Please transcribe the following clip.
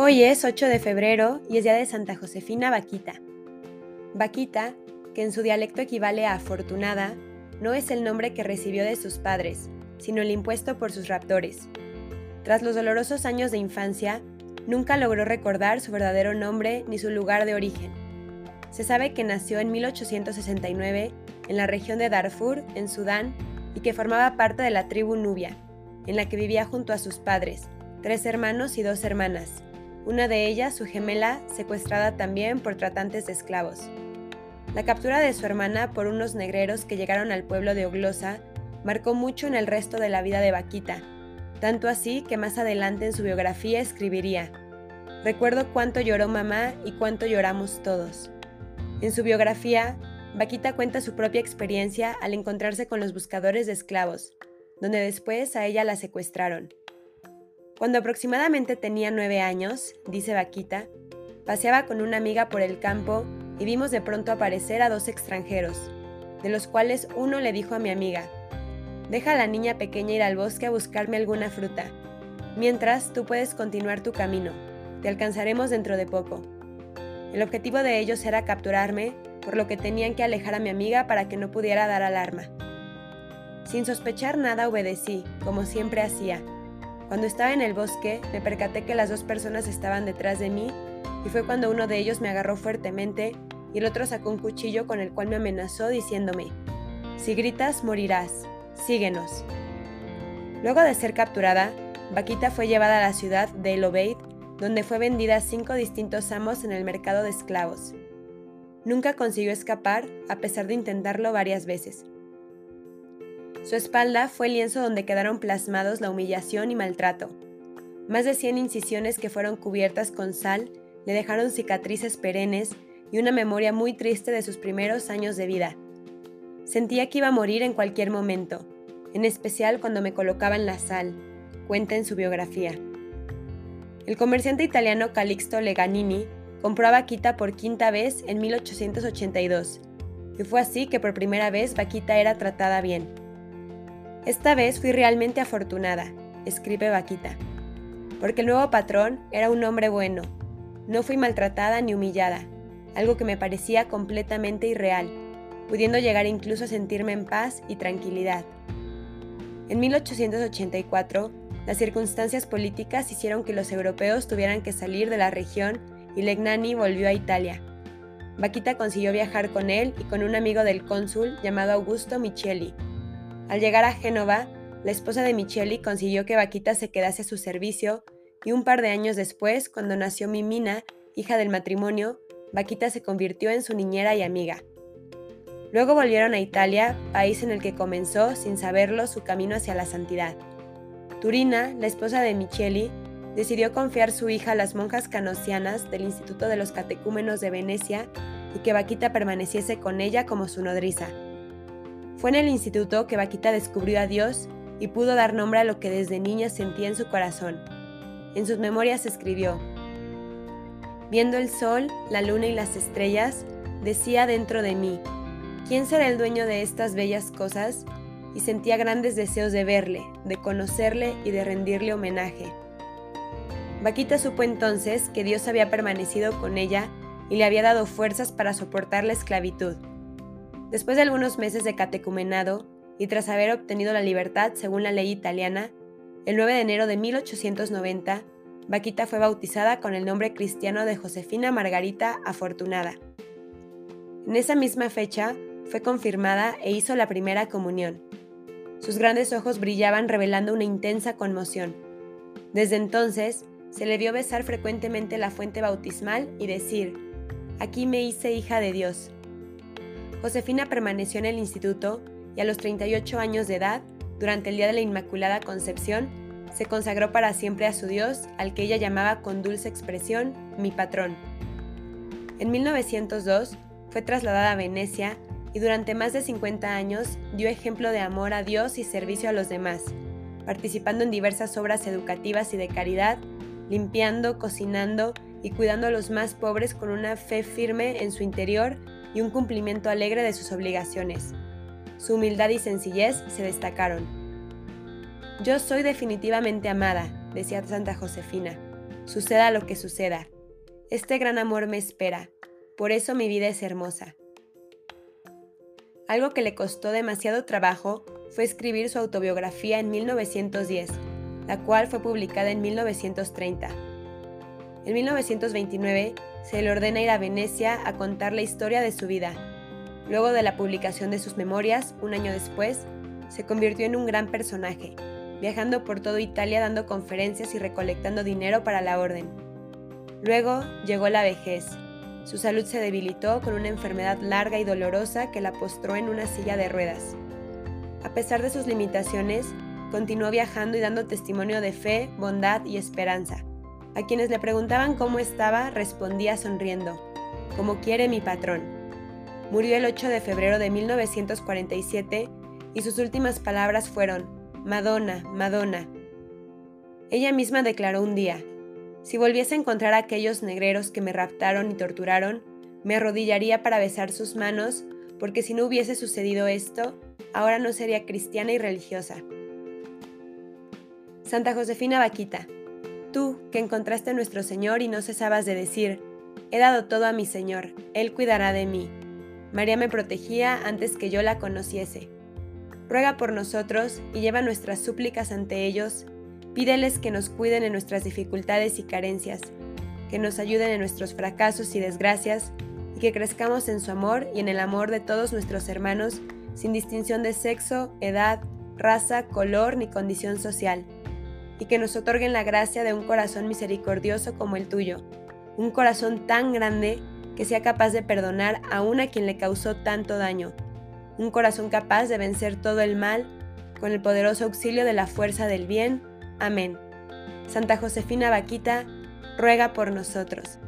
Hoy es 8 de febrero y es día de Santa Josefina Vaquita. Vaquita, que en su dialecto equivale a afortunada, no es el nombre que recibió de sus padres, sino el impuesto por sus raptores. Tras los dolorosos años de infancia, nunca logró recordar su verdadero nombre ni su lugar de origen. Se sabe que nació en 1869 en la región de Darfur, en Sudán, y que formaba parte de la tribu Nubia, en la que vivía junto a sus padres, tres hermanos y dos hermanas, una de ellas, su gemela, secuestrada también por tratantes de esclavos. La captura de su hermana por unos negreros que llegaron al pueblo de Oglosa marcó mucho en el resto de la vida de Vaquita, tanto así que más adelante en su biografía escribiría, Recuerdo cuánto lloró mamá y cuánto lloramos todos. En su biografía, Vaquita cuenta su propia experiencia al encontrarse con los buscadores de esclavos, donde después a ella la secuestraron. Cuando aproximadamente tenía nueve años, dice Vaquita, paseaba con una amiga por el campo y vimos de pronto aparecer a dos extranjeros, de los cuales uno le dijo a mi amiga, deja a la niña pequeña ir al bosque a buscarme alguna fruta, mientras tú puedes continuar tu camino, te alcanzaremos dentro de poco. El objetivo de ellos era capturarme, por lo que tenían que alejar a mi amiga para que no pudiera dar alarma. Sin sospechar nada obedecí, como siempre hacía, cuando estaba en el bosque, me percaté que las dos personas estaban detrás de mí y fue cuando uno de ellos me agarró fuertemente y el otro sacó un cuchillo con el cual me amenazó diciéndome, si gritas, morirás, síguenos. Luego de ser capturada, Vaquita fue llevada a la ciudad de El Obeid, donde fue vendida a cinco distintos amos en el mercado de esclavos. Nunca consiguió escapar, a pesar de intentarlo varias veces. Su espalda fue el lienzo donde quedaron plasmados la humillación y maltrato. Más de 100 incisiones que fueron cubiertas con sal le dejaron cicatrices perennes y una memoria muy triste de sus primeros años de vida. Sentía que iba a morir en cualquier momento, en especial cuando me colocaba en la sal, cuenta en su biografía. El comerciante italiano Calixto Leganini compró a Vaquita por quinta vez en 1882, y fue así que por primera vez Vaquita era tratada bien. Esta vez fui realmente afortunada, escribe Vaquita, porque el nuevo patrón era un hombre bueno. No fui maltratada ni humillada, algo que me parecía completamente irreal, pudiendo llegar incluso a sentirme en paz y tranquilidad. En 1884, las circunstancias políticas hicieron que los europeos tuvieran que salir de la región y Legnani volvió a Italia. Vaquita consiguió viajar con él y con un amigo del cónsul llamado Augusto Micheli, al llegar a Génova, la esposa de Micheli consiguió que Vaquita se quedase a su servicio y un par de años después, cuando nació Mimina, hija del matrimonio, Vaquita se convirtió en su niñera y amiga. Luego volvieron a Italia, país en el que comenzó, sin saberlo, su camino hacia la santidad. Turina, la esposa de Micheli, decidió confiar su hija a las monjas canosianas del Instituto de los Catecúmenos de Venecia y que Vaquita permaneciese con ella como su nodriza. Fue en el instituto que Vaquita descubrió a Dios y pudo dar nombre a lo que desde niña sentía en su corazón. En sus memorias escribió, Viendo el sol, la luna y las estrellas, decía dentro de mí, ¿quién será el dueño de estas bellas cosas? Y sentía grandes deseos de verle, de conocerle y de rendirle homenaje. Vaquita supo entonces que Dios había permanecido con ella y le había dado fuerzas para soportar la esclavitud. Después de algunos meses de catecumenado y tras haber obtenido la libertad según la ley italiana, el 9 de enero de 1890, Vaquita fue bautizada con el nombre cristiano de Josefina Margarita Afortunada. En esa misma fecha fue confirmada e hizo la primera comunión. Sus grandes ojos brillaban revelando una intensa conmoción. Desde entonces, se le vio besar frecuentemente la fuente bautismal y decir, Aquí me hice hija de Dios. Josefina permaneció en el instituto y a los 38 años de edad, durante el Día de la Inmaculada Concepción, se consagró para siempre a su Dios, al que ella llamaba con dulce expresión mi patrón. En 1902 fue trasladada a Venecia y durante más de 50 años dio ejemplo de amor a Dios y servicio a los demás, participando en diversas obras educativas y de caridad, limpiando, cocinando y cuidando a los más pobres con una fe firme en su interior y un cumplimiento alegre de sus obligaciones. Su humildad y sencillez se destacaron. Yo soy definitivamente amada, decía Santa Josefina. suceda lo que suceda. Este gran amor me espera, por eso mi vida es hermosa. Algo que le costó demasiado trabajo fue escribir su autobiografía en 1910, la cual fue publicada en 1930. En 1929 se le ordena ir a Venecia a contar la historia de su vida. Luego de la publicación de sus memorias, un año después, se convirtió en un gran personaje, viajando por toda Italia dando conferencias y recolectando dinero para la orden. Luego llegó la vejez. Su salud se debilitó con una enfermedad larga y dolorosa que la postró en una silla de ruedas. A pesar de sus limitaciones, continuó viajando y dando testimonio de fe, bondad y esperanza. A quienes le preguntaban cómo estaba, respondía sonriendo, como quiere mi patrón. Murió el 8 de febrero de 1947 y sus últimas palabras fueron, Madonna, Madonna. Ella misma declaró un día, si volviese a encontrar a aquellos negreros que me raptaron y torturaron, me arrodillaría para besar sus manos, porque si no hubiese sucedido esto, ahora no sería cristiana y religiosa. Santa Josefina Vaquita, tú que encontraste a nuestro Señor y no cesabas de decir, he dado todo a mi Señor, Él cuidará de mí. María me protegía antes que yo la conociese. Ruega por nosotros y lleva nuestras súplicas ante ellos, pídeles que nos cuiden en nuestras dificultades y carencias, que nos ayuden en nuestros fracasos y desgracias, y que crezcamos en su amor y en el amor de todos nuestros hermanos, sin distinción de sexo, edad, raza, color ni condición social y que nos otorguen la gracia de un corazón misericordioso como el tuyo, un corazón tan grande que sea capaz de perdonar aún a quien le causó tanto daño, un corazón capaz de vencer todo el mal con el poderoso auxilio de la fuerza del bien. Amén. Santa Josefina Vaquita, ruega por nosotros.